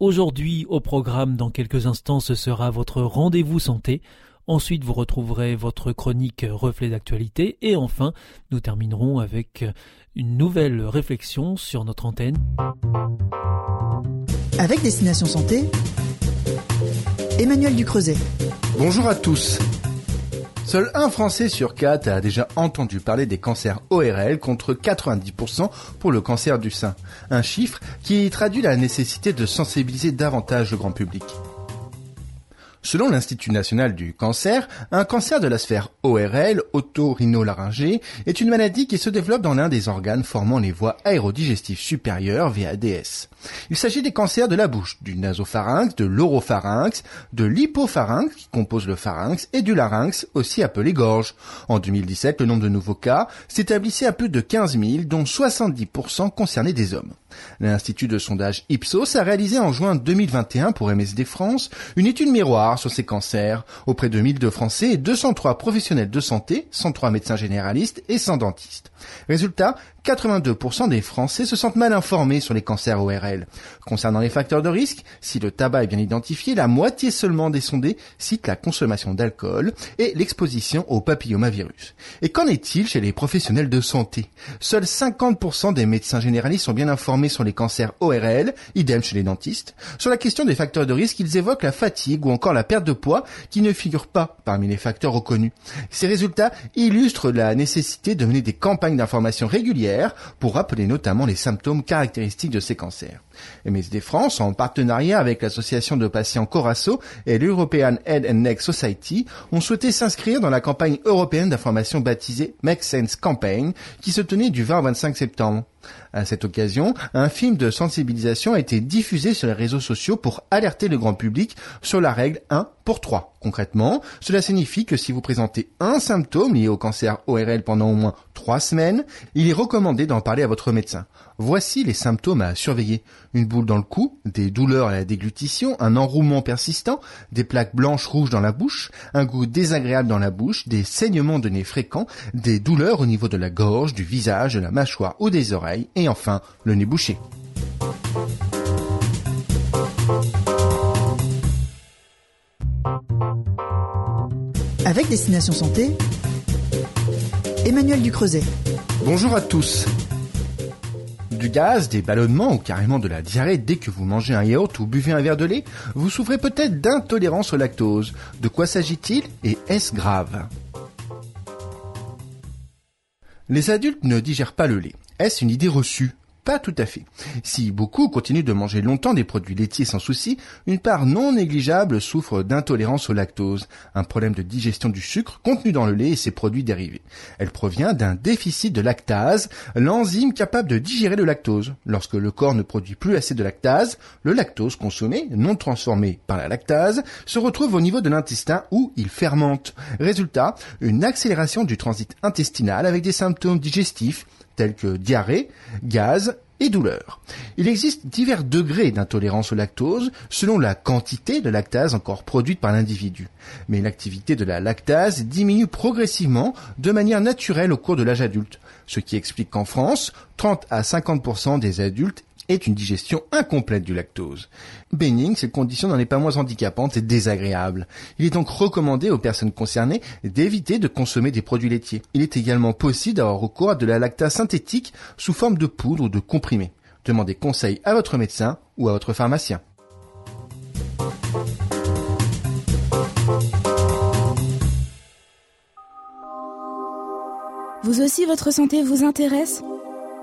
Aujourd'hui, au programme, dans quelques instants, ce sera votre rendez-vous santé. Ensuite, vous retrouverez votre chronique reflet d'actualité. Et enfin, nous terminerons avec une nouvelle réflexion sur notre antenne. Avec Destination Santé, Emmanuel Ducreuset. Bonjour à tous. Seul un Français sur quatre a déjà entendu parler des cancers ORL contre 90% pour le cancer du sein. Un chiffre qui traduit la nécessité de sensibiliser davantage le grand public. Selon l'Institut national du cancer, un cancer de la sphère ORL, otorhinolaryngée, est une maladie qui se développe dans l'un des organes formant les voies aérodigestives supérieures VADS. Il s'agit des cancers de la bouche, du nasopharynx, de l'oropharynx, de l'hypopharynx qui compose le pharynx et du larynx aussi appelé gorge. En 2017, le nombre de nouveaux cas s'établissait à plus de 15 000 dont 70% concernaient des hommes. L'Institut de sondage Ipsos a réalisé en juin 2021 pour MSD France une étude miroir sur ces cancers auprès de 1002 Français et 203 professionnels de santé, 103 médecins généralistes et 100 dentistes. Résultat, 82% des Français se sentent mal informés sur les cancers ORL. Concernant les facteurs de risque, si le tabac est bien identifié, la moitié seulement des sondés citent la consommation d'alcool et l'exposition au papillomavirus. Et qu'en est-il chez les professionnels de santé? Seuls 50% des médecins généralistes sont bien informés sur les cancers ORL, idem chez les dentistes. Sur la question des facteurs de risque, ils évoquent la fatigue ou encore la perte de poids qui ne figurent pas parmi les facteurs reconnus. Ces résultats illustrent la nécessité de mener des campagnes d'information régulières pour rappeler notamment les symptômes caractéristiques de ces cancers. MSD France, en partenariat avec l'association de patients Corasso et l'European Head and Neck Society, ont souhaité s'inscrire dans la campagne européenne d'information baptisée Make Sense Campaign, qui se tenait du 20 au 25 septembre. À cette occasion, un film de sensibilisation a été diffusé sur les réseaux sociaux pour alerter le grand public sur la règle 1 pour 3. Concrètement, cela signifie que si vous présentez un symptôme lié au cancer ORL pendant au moins 3 semaines, il est recommandé d'en parler à votre médecin. Voici les symptômes à surveiller. Une boule dans le cou, des douleurs à la déglutition, un enroulement persistant, des plaques blanches rouges dans la bouche, un goût désagréable dans la bouche, des saignements de nez fréquents, des douleurs au niveau de la gorge, du visage, de la mâchoire ou des oreilles, et enfin le nez bouché. Avec Destination Santé, Emmanuel Ducreuset. Bonjour à tous du gaz, des ballonnements ou carrément de la diarrhée dès que vous mangez un yaourt ou buvez un verre de lait, vous souffrez peut-être d'intolérance au lactose. De quoi s'agit-il et est-ce grave? Les adultes ne digèrent pas le lait. Est-ce une idée reçue? Pas tout à fait. Si beaucoup continuent de manger longtemps des produits laitiers sans souci, une part non négligeable souffre d'intolérance au lactose, un problème de digestion du sucre contenu dans le lait et ses produits dérivés. Elle provient d'un déficit de lactase, l'enzyme capable de digérer le lactose. Lorsque le corps ne produit plus assez de lactase, le lactose consommé, non transformé par la lactase, se retrouve au niveau de l'intestin où il fermente. Résultat, une accélération du transit intestinal avec des symptômes digestifs tels que diarrhée, gaz et douleur. Il existe divers degrés d'intolérance au lactose selon la quantité de lactase encore produite par l'individu. Mais l'activité de la lactase diminue progressivement de manière naturelle au cours de l'âge adulte, ce qui explique qu'en France, 30 à 50% des adultes est une digestion incomplète du lactose. Bénigne, cette condition n'en est pas moins handicapante et désagréable. Il est donc recommandé aux personnes concernées d'éviter de consommer des produits laitiers. Il est également possible d'avoir recours à de la lactase synthétique sous forme de poudre ou de comprimé. Demandez conseil à votre médecin ou à votre pharmacien. Vous aussi, votre santé vous intéresse?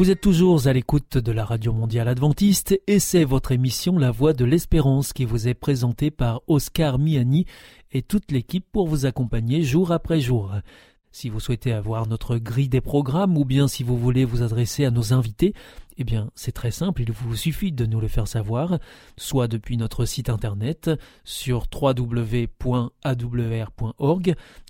Vous êtes toujours à l'écoute de la Radio Mondiale Adventiste et c'est votre émission La Voix de l'Espérance qui vous est présentée par Oscar Miani et toute l'équipe pour vous accompagner jour après jour. Si vous souhaitez avoir notre grille des programmes ou bien si vous voulez vous adresser à nos invités, eh bien c'est très simple, il vous suffit de nous le faire savoir, soit depuis notre site internet sur www.awr.org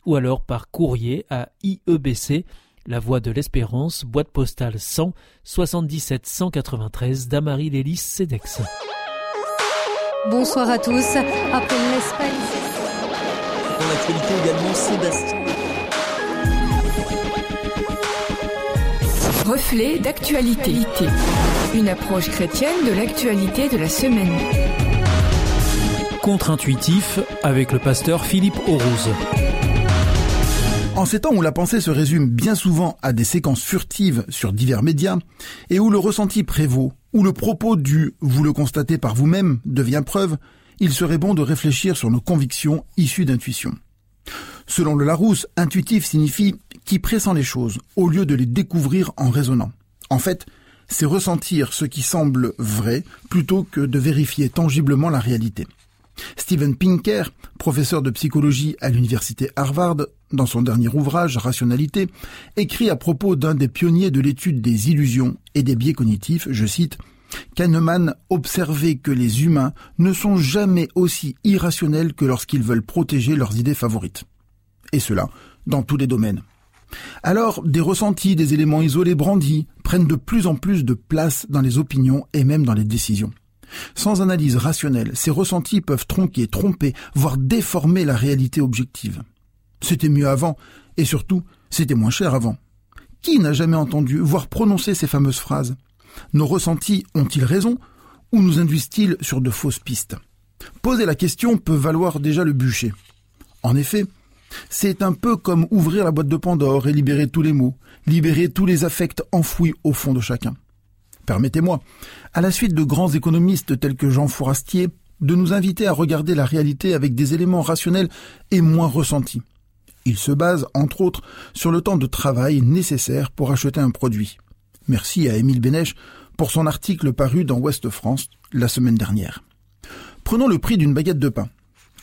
ou alors par courrier à IEBC, la voie de l'espérance, boîte postale 100 77 193 Damary Lélis Cedex. Bonsoir à tous. Après l'Espagne. Dans l'actualité également, Sébastien. Reflet d'actualité. Une approche chrétienne de l'actualité de la semaine. Contre-intuitif avec le pasteur Philippe Aurouse. En ces temps où la pensée se résume bien souvent à des séquences furtives sur divers médias, et où le ressenti prévaut, où le propos du vous le constatez par vous-même devient preuve, il serait bon de réfléchir sur nos convictions issues d'intuition. Selon le Larousse, intuitif signifie qui pressent les choses, au lieu de les découvrir en raisonnant. En fait, c'est ressentir ce qui semble vrai plutôt que de vérifier tangiblement la réalité. Steven Pinker, professeur de psychologie à l'université Harvard, dans son dernier ouvrage Rationalité, écrit à propos d'un des pionniers de l'étude des illusions et des biais cognitifs, je cite, Kahneman observait que les humains ne sont jamais aussi irrationnels que lorsqu'ils veulent protéger leurs idées favorites. Et cela dans tous les domaines. Alors, des ressentis, des éléments isolés brandis prennent de plus en plus de place dans les opinions et même dans les décisions. Sans analyse rationnelle, ces ressentis peuvent tronquer, tromper, voire déformer la réalité objective. C'était mieux avant, et surtout, c'était moins cher avant. Qui n'a jamais entendu, voire prononcé ces fameuses phrases? Nos ressentis ont-ils raison, ou nous induisent-ils sur de fausses pistes? Poser la question peut valoir déjà le bûcher. En effet, c'est un peu comme ouvrir la boîte de Pandore et libérer tous les mots, libérer tous les affects enfouis au fond de chacun. Permettez-moi, à la suite de grands économistes tels que Jean Fourastier, de nous inviter à regarder la réalité avec des éléments rationnels et moins ressentis. Il se base, entre autres, sur le temps de travail nécessaire pour acheter un produit. Merci à Émile Bénèche pour son article paru dans Ouest France la semaine dernière. Prenons le prix d'une baguette de pain.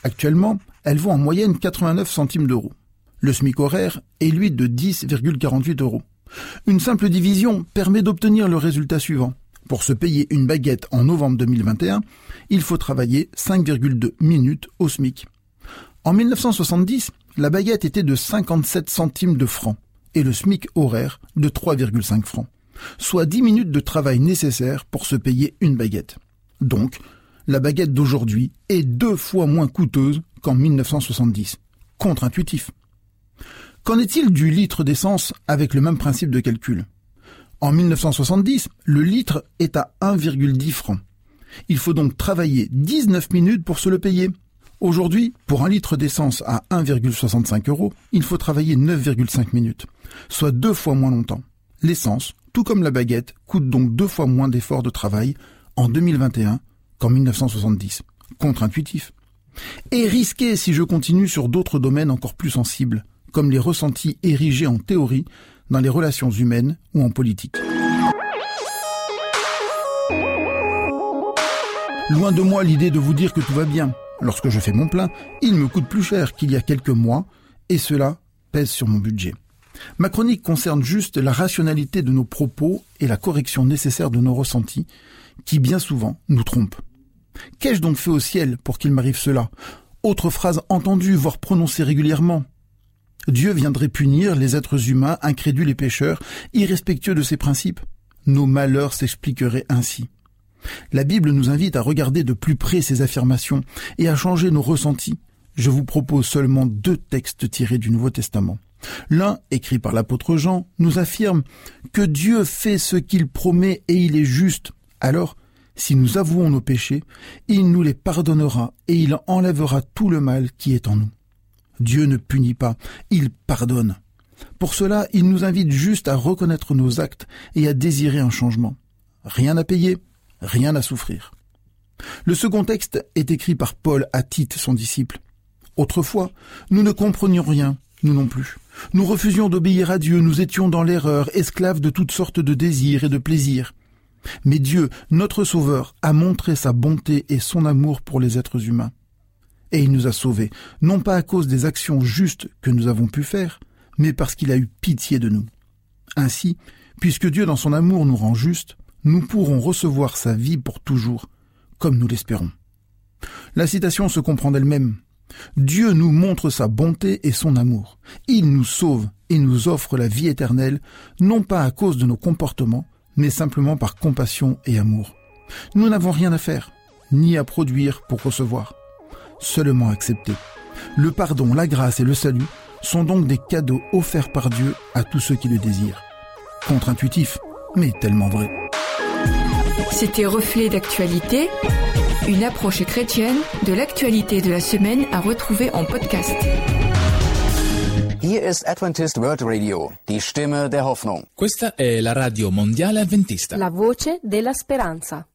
Actuellement, elle vaut en moyenne 89 centimes d'euros. Le SMIC horaire est lui de 10,48 euros. Une simple division permet d'obtenir le résultat suivant. Pour se payer une baguette en novembre 2021, il faut travailler 5,2 minutes au SMIC. En 1970, la baguette était de 57 centimes de francs et le SMIC horaire de 3,5 francs, soit 10 minutes de travail nécessaires pour se payer une baguette. Donc, la baguette d'aujourd'hui est deux fois moins coûteuse qu'en 1970. Contre-intuitif. Qu'en est-il du litre d'essence avec le même principe de calcul? En 1970, le litre est à 1,10 francs. Il faut donc travailler 19 minutes pour se le payer. Aujourd'hui, pour un litre d'essence à 1,65 euros, il faut travailler 9,5 minutes, soit deux fois moins longtemps. L'essence, tout comme la baguette, coûte donc deux fois moins d'efforts de travail en 2021 qu'en 1970. Contre-intuitif. Et risqué si je continue sur d'autres domaines encore plus sensibles, comme les ressentis érigés en théorie dans les relations humaines ou en politique. Loin de moi l'idée de vous dire que tout va bien. Lorsque je fais mon plein, il me coûte plus cher qu'il y a quelques mois, et cela pèse sur mon budget. Ma chronique concerne juste la rationalité de nos propos et la correction nécessaire de nos ressentis, qui bien souvent nous trompent. Qu'ai-je donc fait au ciel pour qu'il m'arrive cela? Autre phrase entendue, voire prononcée régulièrement. Dieu viendrait punir les êtres humains, incrédules et pécheurs, irrespectueux de ses principes. Nos malheurs s'expliqueraient ainsi. La Bible nous invite à regarder de plus près ces affirmations et à changer nos ressentis. Je vous propose seulement deux textes tirés du Nouveau Testament. L'un, écrit par l'apôtre Jean, nous affirme que Dieu fait ce qu'il promet et il est juste. Alors, si nous avouons nos péchés, il nous les pardonnera et il enlèvera tout le mal qui est en nous. Dieu ne punit pas, il pardonne. Pour cela, il nous invite juste à reconnaître nos actes et à désirer un changement. Rien à payer, rien à souffrir. Le second texte est écrit par Paul à Tite, son disciple. Autrefois, nous ne comprenions rien, nous non plus. Nous refusions d'obéir à Dieu, nous étions dans l'erreur, esclaves de toutes sortes de désirs et de plaisirs. Mais Dieu, notre Sauveur, a montré sa bonté et son amour pour les êtres humains. Et il nous a sauvés, non pas à cause des actions justes que nous avons pu faire, mais parce qu'il a eu pitié de nous. Ainsi, puisque Dieu dans son amour nous rend justes, nous pourrons recevoir sa vie pour toujours, comme nous l'espérons. La citation se comprend d'elle-même. Dieu nous montre sa bonté et son amour. Il nous sauve et nous offre la vie éternelle, non pas à cause de nos comportements, mais simplement par compassion et amour. Nous n'avons rien à faire, ni à produire pour recevoir, seulement accepter. Le pardon, la grâce et le salut sont donc des cadeaux offerts par Dieu à tous ceux qui le désirent. Contre-intuitif, mais tellement vrai. C'était Reflet d'actualité, une approche chrétienne de l'actualité de la semaine à retrouver en podcast. Hier ist Adventist World Radio, die Stimme der Hoffnung. Questa è la radio mondiale adventista. La voce della speranza.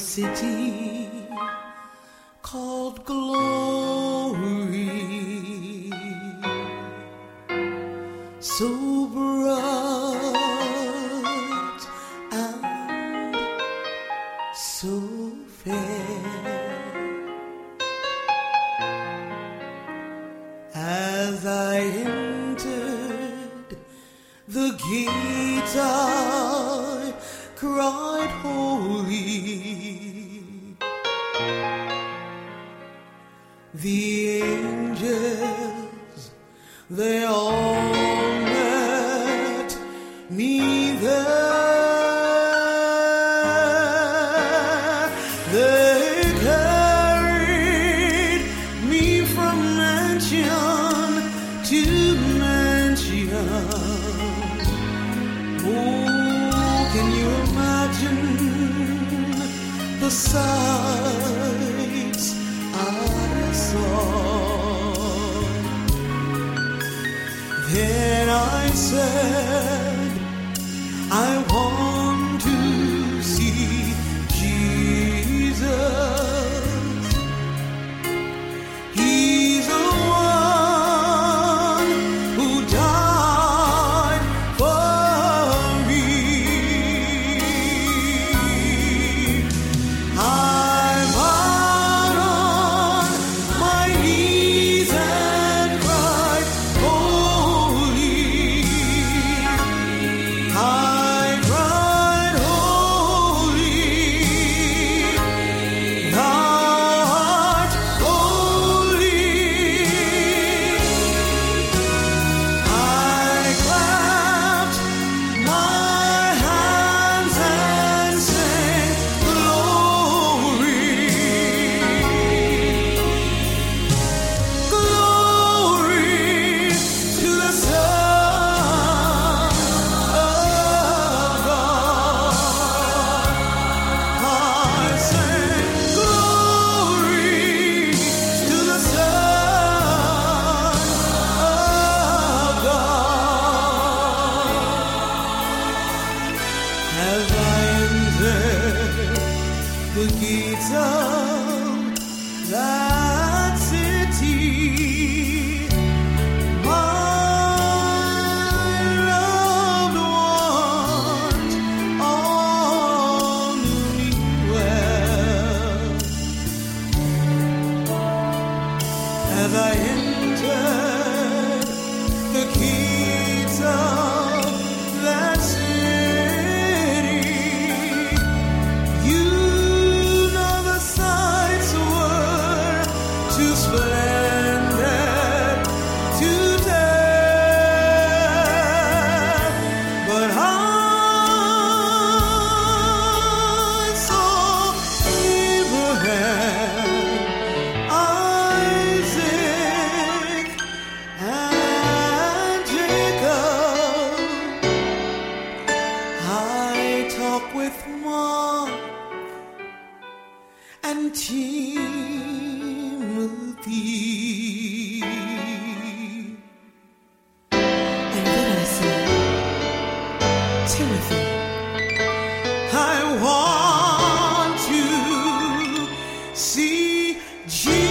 City called glory, so bright and so answered. I Jesus.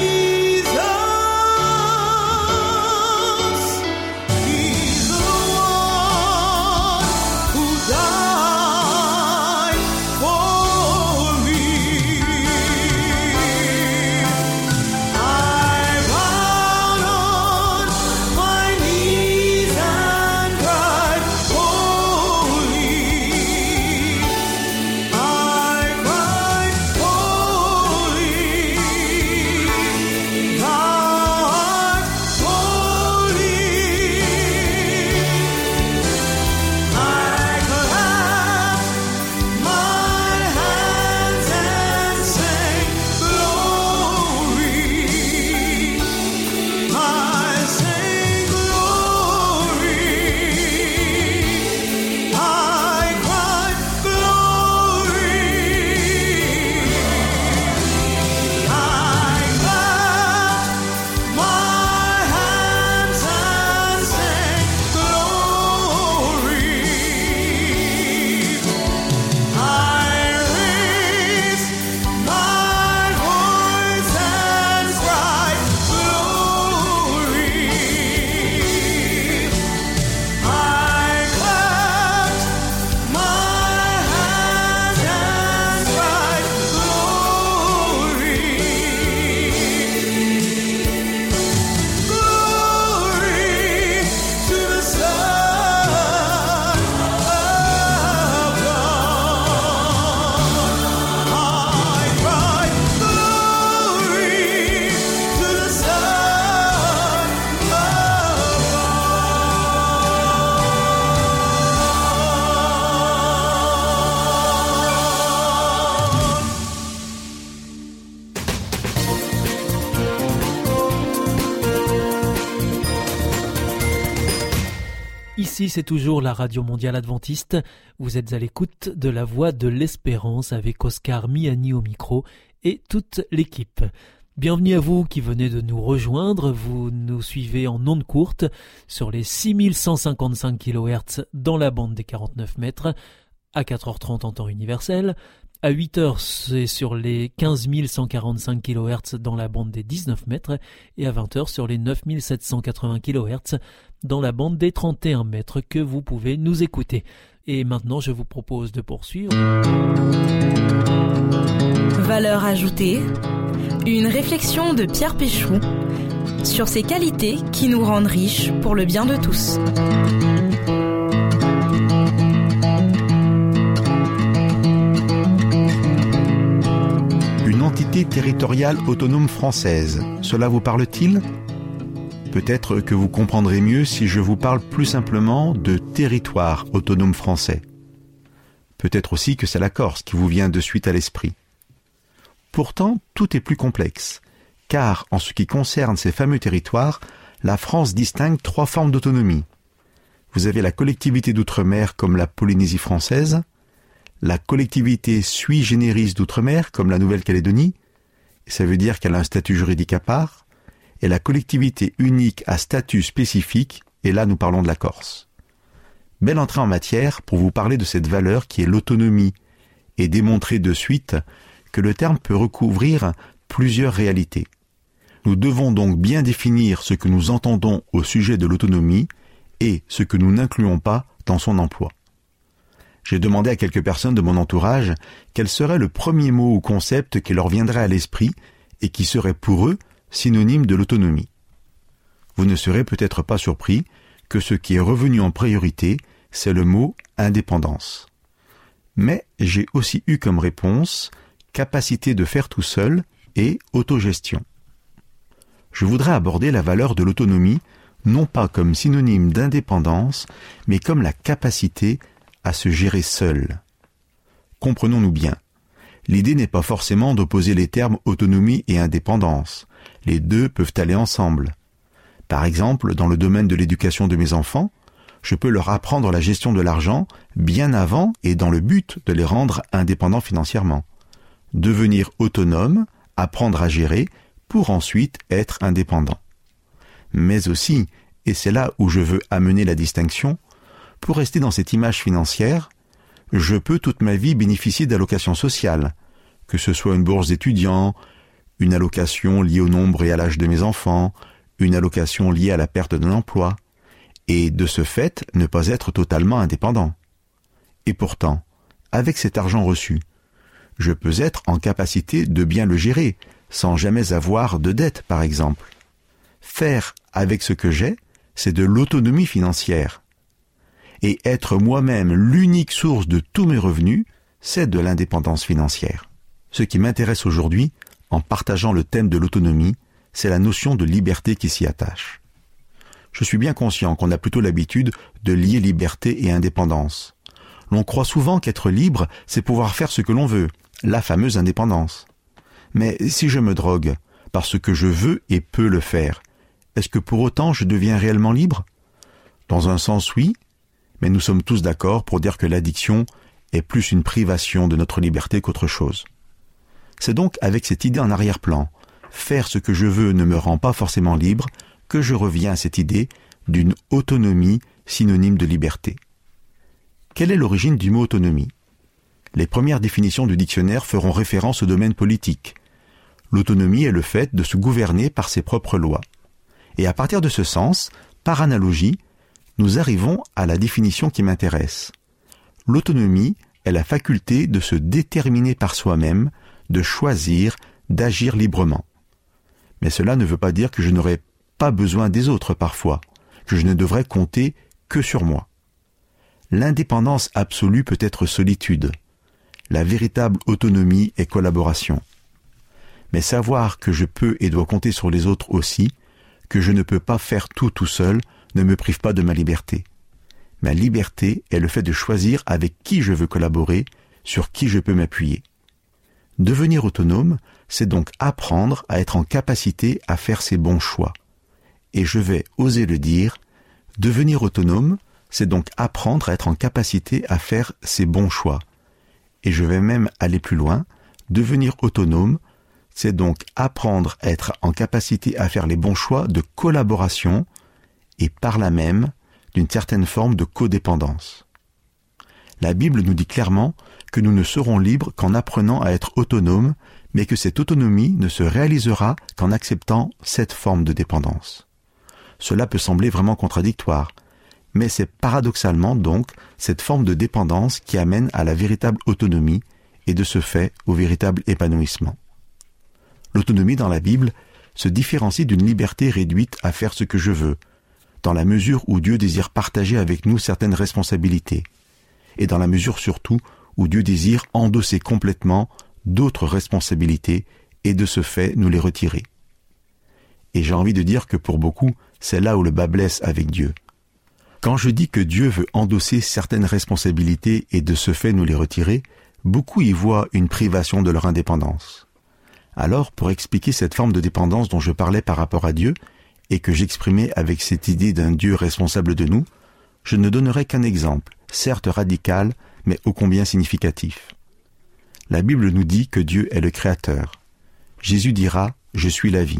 C'est toujours la Radio Mondiale Adventiste. Vous êtes à l'écoute de la Voix de l'Espérance avec Oscar Miani au micro et toute l'équipe. Bienvenue à vous qui venez de nous rejoindre. Vous nous suivez en ondes courtes sur les 6155 kHz dans la bande des 49 mètres, à 4h30 en temps universel. À 8h, c'est sur les 15 145 kHz dans la bande des 19 mètres et à 20h sur les 9780 kHz dans la bande des 31 mètres que vous pouvez nous écouter. Et maintenant, je vous propose de poursuivre. Valeur ajoutée, une réflexion de Pierre Péchou sur ces qualités qui nous rendent riches pour le bien de tous. Territoriale autonome française, cela vous parle-t-il? Peut-être que vous comprendrez mieux si je vous parle plus simplement de territoire autonome français. Peut-être aussi que c'est la Corse qui vous vient de suite à l'esprit. Pourtant, tout est plus complexe, car en ce qui concerne ces fameux territoires, la France distingue trois formes d'autonomie. Vous avez la collectivité d'outre-mer comme la Polynésie française, la collectivité sui generis d'outre-mer comme la Nouvelle-Calédonie, ça veut dire qu'elle a un statut juridique à part, et la collectivité unique à statut spécifique, et là nous parlons de la Corse. Belle entrée en matière pour vous parler de cette valeur qui est l'autonomie, et démontrer de suite que le terme peut recouvrir plusieurs réalités. Nous devons donc bien définir ce que nous entendons au sujet de l'autonomie et ce que nous n'incluons pas dans son emploi. J'ai demandé à quelques personnes de mon entourage quel serait le premier mot ou concept qui leur viendrait à l'esprit et qui serait pour eux synonyme de l'autonomie. Vous ne serez peut-être pas surpris que ce qui est revenu en priorité, c'est le mot indépendance. Mais j'ai aussi eu comme réponse capacité de faire tout seul et autogestion. Je voudrais aborder la valeur de l'autonomie non pas comme synonyme d'indépendance, mais comme la capacité à se gérer seul. Comprenons-nous bien. L'idée n'est pas forcément d'opposer les termes autonomie et indépendance. Les deux peuvent aller ensemble. Par exemple, dans le domaine de l'éducation de mes enfants, je peux leur apprendre la gestion de l'argent bien avant et dans le but de les rendre indépendants financièrement. Devenir autonome, apprendre à gérer, pour ensuite être indépendant. Mais aussi, et c'est là où je veux amener la distinction, pour rester dans cette image financière, je peux toute ma vie bénéficier d'allocations sociales, que ce soit une bourse d'étudiant, une allocation liée au nombre et à l'âge de mes enfants, une allocation liée à la perte d'un emploi, et de ce fait ne pas être totalement indépendant. Et pourtant, avec cet argent reçu, je peux être en capacité de bien le gérer, sans jamais avoir de dette, par exemple. Faire avec ce que j'ai, c'est de l'autonomie financière. Et être moi-même l'unique source de tous mes revenus, c'est de l'indépendance financière. Ce qui m'intéresse aujourd'hui, en partageant le thème de l'autonomie, c'est la notion de liberté qui s'y attache. Je suis bien conscient qu'on a plutôt l'habitude de lier liberté et indépendance. L'on croit souvent qu'être libre, c'est pouvoir faire ce que l'on veut, la fameuse indépendance. Mais si je me drogue, parce que je veux et peux le faire, est-ce que pour autant je deviens réellement libre? Dans un sens oui, mais nous sommes tous d'accord pour dire que l'addiction est plus une privation de notre liberté qu'autre chose. C'est donc avec cette idée en arrière-plan, faire ce que je veux ne me rend pas forcément libre, que je reviens à cette idée d'une autonomie synonyme de liberté. Quelle est l'origine du mot autonomie? Les premières définitions du dictionnaire feront référence au domaine politique. L'autonomie est le fait de se gouverner par ses propres lois. Et à partir de ce sens, par analogie, nous arrivons à la définition qui m'intéresse. L'autonomie est la faculté de se déterminer par soi-même, de choisir, d'agir librement. Mais cela ne veut pas dire que je n'aurai pas besoin des autres parfois, que je ne devrais compter que sur moi. L'indépendance absolue peut être solitude. La véritable autonomie est collaboration. Mais savoir que je peux et dois compter sur les autres aussi, que je ne peux pas faire tout tout seul, ne me prive pas de ma liberté. Ma liberté est le fait de choisir avec qui je veux collaborer, sur qui je peux m'appuyer. Devenir autonome, c'est donc apprendre à être en capacité à faire ses bons choix. Et je vais oser le dire, devenir autonome, c'est donc apprendre à être en capacité à faire ses bons choix. Et je vais même aller plus loin, devenir autonome, c'est donc apprendre à être en capacité à faire les bons choix de collaboration et par là même d'une certaine forme de codépendance. La Bible nous dit clairement que nous ne serons libres qu'en apprenant à être autonomes, mais que cette autonomie ne se réalisera qu'en acceptant cette forme de dépendance. Cela peut sembler vraiment contradictoire, mais c'est paradoxalement donc cette forme de dépendance qui amène à la véritable autonomie et de ce fait au véritable épanouissement. L'autonomie dans la Bible se différencie d'une liberté réduite à faire ce que je veux, dans la mesure où Dieu désire partager avec nous certaines responsabilités, et dans la mesure surtout où Dieu désire endosser complètement d'autres responsabilités et de ce fait nous les retirer. Et j'ai envie de dire que pour beaucoup, c'est là où le bas blesse avec Dieu. Quand je dis que Dieu veut endosser certaines responsabilités et de ce fait nous les retirer, beaucoup y voient une privation de leur indépendance. Alors, pour expliquer cette forme de dépendance dont je parlais par rapport à Dieu, et que j'exprimais avec cette idée d'un Dieu responsable de nous, je ne donnerai qu'un exemple, certes radical, mais ô combien significatif. La Bible nous dit que Dieu est le Créateur. Jésus dira Je suis la vie.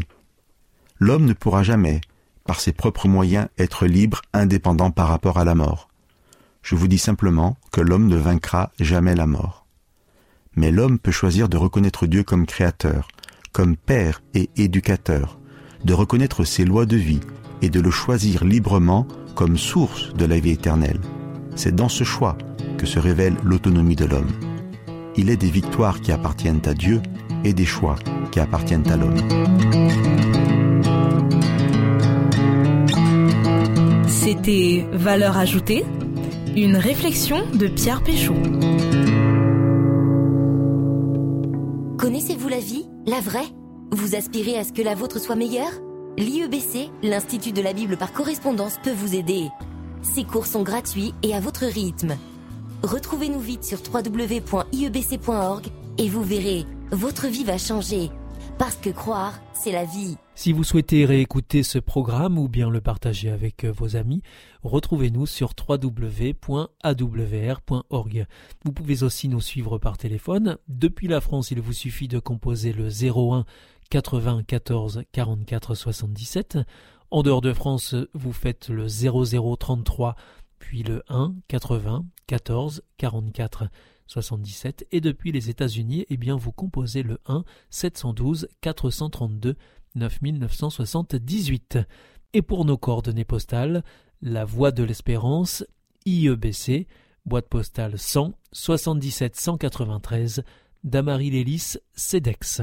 L'homme ne pourra jamais, par ses propres moyens, être libre, indépendant par rapport à la mort. Je vous dis simplement que l'homme ne vaincra jamais la mort. Mais l'homme peut choisir de reconnaître Dieu comme Créateur, comme Père et Éducateur, de reconnaître ses lois de vie et de le choisir librement comme source de la vie éternelle. C'est dans ce choix que se révèle l'autonomie de l'homme. Il est des victoires qui appartiennent à Dieu et des choix qui appartiennent à l'homme. C'était Valeur ajoutée, une réflexion de Pierre Péchaud. Connaissez-vous la vie, la vraie? Vous aspirez à ce que la vôtre soit meilleure? L'IEBC, l'Institut de la Bible par correspondance, peut vous aider. Ces cours sont gratuits et à votre rythme. Retrouvez-nous vite sur www.iebc.org et vous verrez, votre vie va changer. Parce que croire, c'est la vie. Si vous souhaitez réécouter ce programme ou bien le partager avec euh, vos amis, retrouvez-nous sur www.awr.org. Vous pouvez aussi nous suivre par téléphone. Depuis la France, il vous suffit de composer le 01 80 14 44 77. En dehors de France, vous faites le 0033 puis le 1 80 14 44 77 et depuis les États-Unis, eh bien vous composez le 1 712 432 9978. Et pour nos coordonnées postales, la Voie de l'Espérance, IEBC, boîte postale 100 77 193, Damary Lélis, CEDEX.